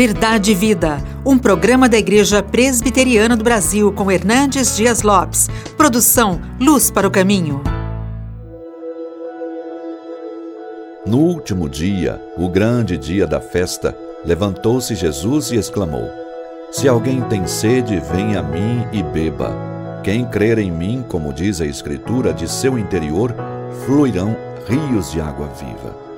Verdade e Vida, um programa da Igreja Presbiteriana do Brasil com Hernandes Dias Lopes. Produção Luz para o Caminho. No último dia, o grande dia da festa, levantou-se Jesus e exclamou: Se alguém tem sede, venha a mim e beba. Quem crer em mim, como diz a Escritura, de seu interior fluirão rios de água viva.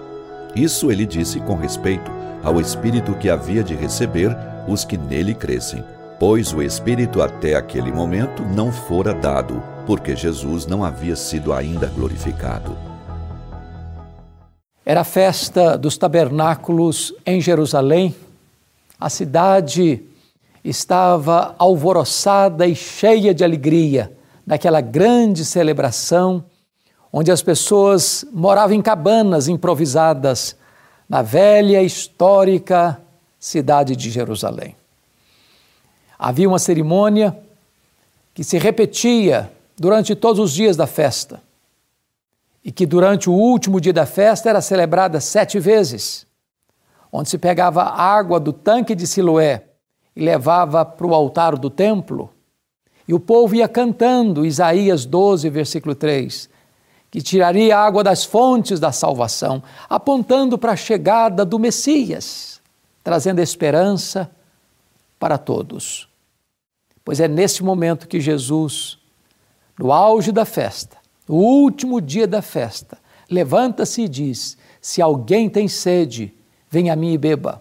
Isso ele disse com respeito ao Espírito que havia de receber os que nele crescem, pois o Espírito até aquele momento não fora dado, porque Jesus não havia sido ainda glorificado. Era a festa dos tabernáculos em Jerusalém. A cidade estava alvoroçada e cheia de alegria naquela grande celebração, onde as pessoas moravam em cabanas improvisadas na velha histórica cidade de Jerusalém. Havia uma cerimônia que se repetia durante todos os dias da festa e que durante o último dia da festa era celebrada sete vezes, onde se pegava água do tanque de Siloé e levava para o altar do templo, e o povo ia cantando Isaías 12, versículo 3 que tiraria a água das fontes da salvação, apontando para a chegada do Messias, trazendo esperança para todos. Pois é nesse momento que Jesus, no auge da festa, no último dia da festa, levanta-se e diz: Se alguém tem sede, venha a mim e beba.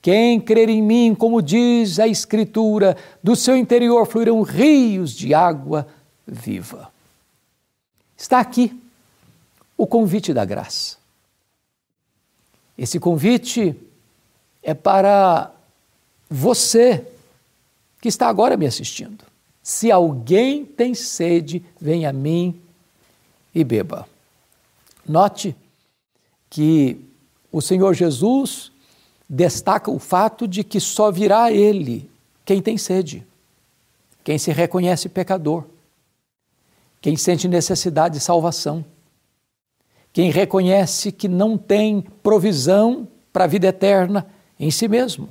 Quem crer em mim, como diz a Escritura, do seu interior fluirão rios de água viva. Está aqui o convite da graça. Esse convite é para você que está agora me assistindo. Se alguém tem sede, venha a mim e beba. Note que o Senhor Jesus destaca o fato de que só virá a Ele quem tem sede, quem se reconhece pecador, quem sente necessidade de salvação quem reconhece que não tem provisão para a vida eterna em si mesmo.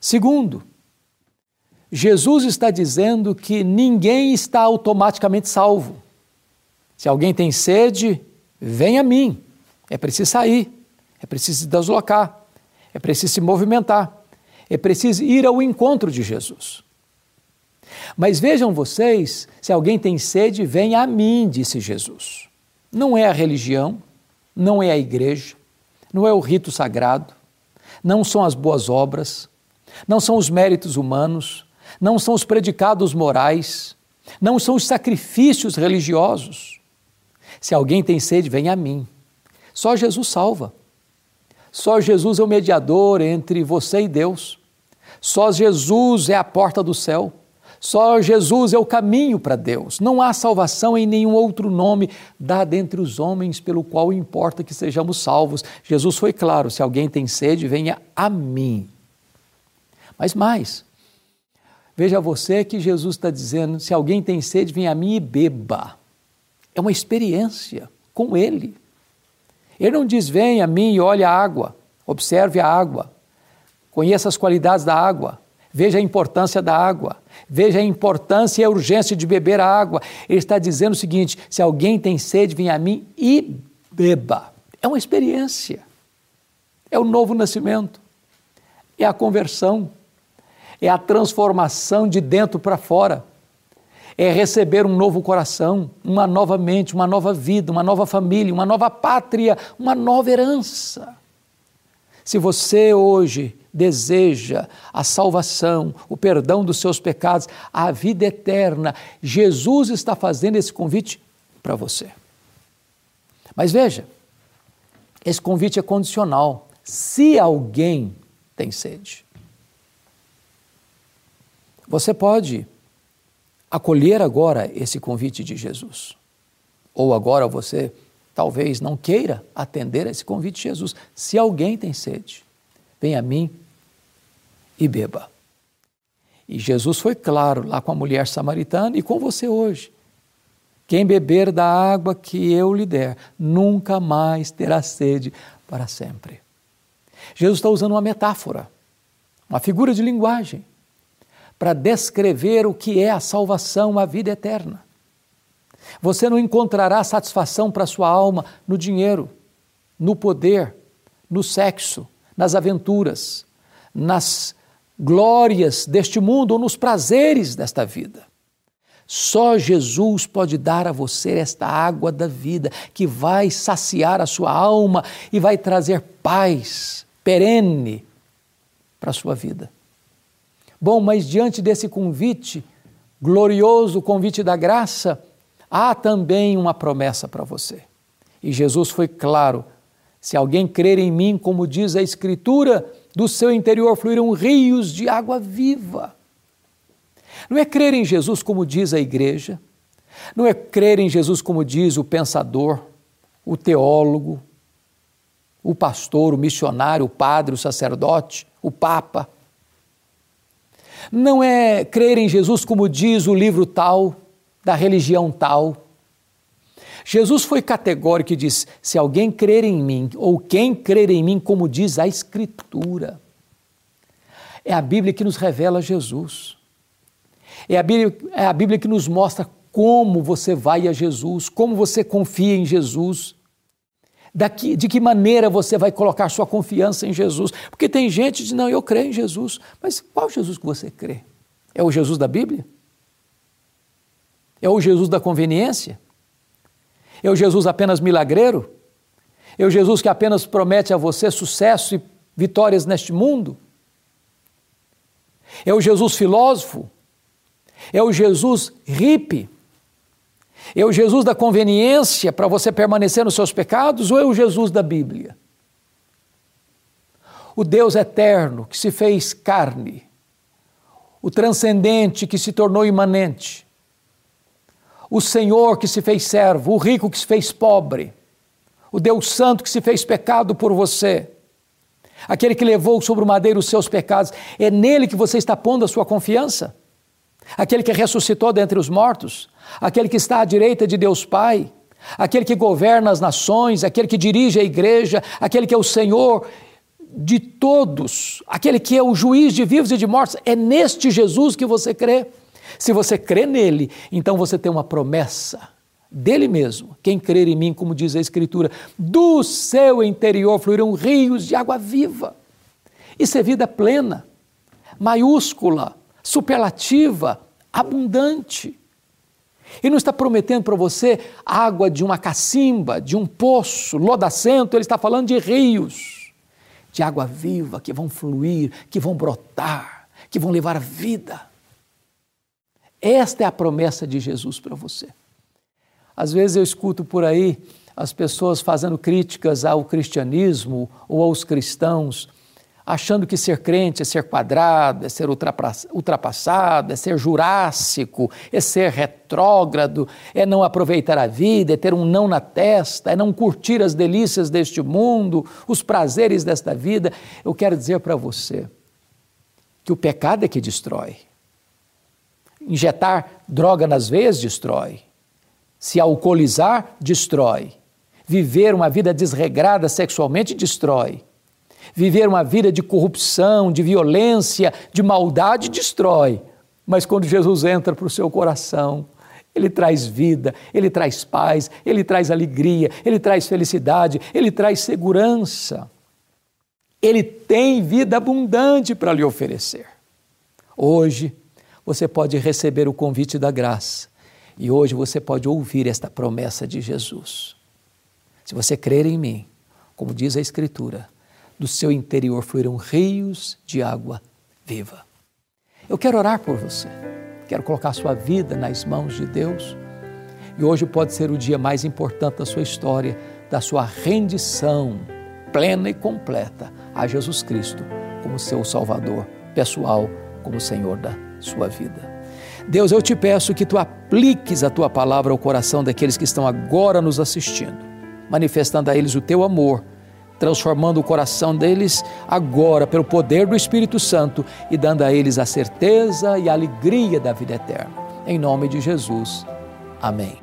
Segundo, Jesus está dizendo que ninguém está automaticamente salvo. Se alguém tem sede, vem a mim. É preciso sair, é preciso se deslocar, é preciso se movimentar, é preciso ir ao encontro de Jesus. Mas vejam vocês, se alguém tem sede, vem a mim, disse Jesus. Não é a religião, não é a igreja, não é o rito sagrado, não são as boas obras, não são os méritos humanos, não são os predicados morais, não são os sacrifícios religiosos. Se alguém tem sede, vem a mim. Só Jesus salva. Só Jesus é o mediador entre você e Deus. Só Jesus é a porta do céu. Só Jesus é o caminho para Deus. Não há salvação em nenhum outro nome dado entre os homens pelo qual importa que sejamos salvos. Jesus foi claro: se alguém tem sede, venha a mim. Mas mais, veja você que Jesus está dizendo: se alguém tem sede, venha a mim e beba. É uma experiência com Ele. Ele não diz: venha a mim e olhe a água, observe a água, conheça as qualidades da água, veja a importância da água Veja a importância e a urgência de beber a água. Ele está dizendo o seguinte: se alguém tem sede, venha a mim e beba. É uma experiência. É o novo nascimento. É a conversão. É a transformação de dentro para fora. É receber um novo coração, uma nova mente, uma nova vida, uma nova família, uma nova pátria, uma nova herança. Se você hoje deseja a salvação, o perdão dos seus pecados, a vida eterna, Jesus está fazendo esse convite para você. Mas veja, esse convite é condicional. Se alguém tem sede, você pode acolher agora esse convite de Jesus. Ou agora você talvez não queira atender a esse convite de Jesus. Se alguém tem sede, vem a mim e beba. E Jesus foi claro lá com a mulher samaritana e com você hoje. Quem beber da água que eu lhe der, nunca mais terá sede para sempre. Jesus está usando uma metáfora, uma figura de linguagem, para descrever o que é a salvação, a vida eterna. Você não encontrará satisfação para sua alma no dinheiro, no poder, no sexo, nas aventuras, nas glórias deste mundo ou nos prazeres desta vida. Só Jesus pode dar a você esta água da vida que vai saciar a sua alma e vai trazer paz perene para a sua vida. Bom, mas diante desse convite, glorioso convite da graça, há também uma promessa para você. E Jesus foi claro: se alguém crer em mim, como diz a Escritura, do seu interior fluirão rios de água viva. Não é crer em Jesus como diz a igreja, não é crer em Jesus como diz o pensador, o teólogo, o pastor, o missionário, o padre, o sacerdote, o papa. Não é crer em Jesus como diz o livro tal, da religião tal. Jesus foi categórico e disse: se alguém crer em mim, ou quem crer em mim, como diz a Escritura. É a Bíblia que nos revela Jesus. É a Bíblia, é a Bíblia que nos mostra como você vai a Jesus, como você confia em Jesus, daqui, de que maneira você vai colocar sua confiança em Jesus. Porque tem gente que diz: não, eu creio em Jesus. Mas qual Jesus que você crê? É o Jesus da Bíblia? É o Jesus da conveniência? O Jesus apenas milagreiro? O Jesus que apenas promete a você sucesso e vitórias neste mundo? O Jesus filósofo? O Jesus hippie? O Jesus da conveniência para você permanecer nos seus pecados ou o Jesus da Bíblia? O Deus eterno que se fez carne, o transcendente que se tornou imanente, o Senhor que se fez servo, o rico que se fez pobre, o Deus Santo que se fez pecado por você, aquele que levou sobre o madeiro os seus pecados, é nele que você está pondo a sua confiança? Aquele que ressuscitou dentre os mortos, aquele que está à direita de Deus Pai, aquele que governa as nações, aquele que dirige a igreja, aquele que é o Senhor de todos, aquele que é o juiz de vivos e de mortos, é neste Jesus que você crê. Se você crê nele, então você tem uma promessa dele mesmo. Quem crer em mim, como diz a Escritura, do seu interior fluirão rios de água viva. Isso é vida plena, maiúscula, superlativa, abundante. Ele não está prometendo para você água de uma cacimba, de um poço lodacento, ele está falando de rios, de água viva que vão fluir, que vão brotar, que vão levar vida. Esta é a promessa de Jesus para você. Às vezes eu escuto por aí as pessoas fazendo críticas ao cristianismo ou aos cristãos, achando que ser crente é ser quadrado, é ser ultrapassado, é ser jurássico, é ser retrógrado, é não aproveitar a vida, é ter um não na testa, é não curtir as delícias deste mundo, os prazeres desta vida. Eu quero dizer para você que o pecado é que destrói. Injetar droga nas veias destrói. Se alcoolizar, destrói. Viver uma vida desregrada sexualmente destrói. Viver uma vida de corrupção, de violência, de maldade destrói. Mas quando Jesus entra para o seu coração, ele traz vida, ele traz paz, ele traz alegria, ele traz felicidade, ele traz segurança. Ele tem vida abundante para lhe oferecer. Hoje, você pode receber o convite da graça e hoje você pode ouvir esta promessa de Jesus. Se você crer em mim, como diz a Escritura, do seu interior fluirão rios de água viva. Eu quero orar por você, quero colocar sua vida nas mãos de Deus. E hoje pode ser o dia mais importante da sua história, da sua rendição plena e completa a Jesus Cristo como seu Salvador pessoal, como Senhor da sua vida. Deus, eu te peço que tu apliques a tua palavra ao coração daqueles que estão agora nos assistindo, manifestando a eles o teu amor, transformando o coração deles agora pelo poder do Espírito Santo e dando a eles a certeza e a alegria da vida eterna. Em nome de Jesus. Amém.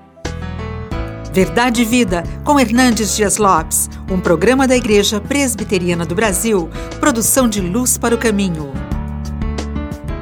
Verdade e Vida, com Hernandes Dias Lopes, um programa da Igreja Presbiteriana do Brasil, produção de Luz para o Caminho.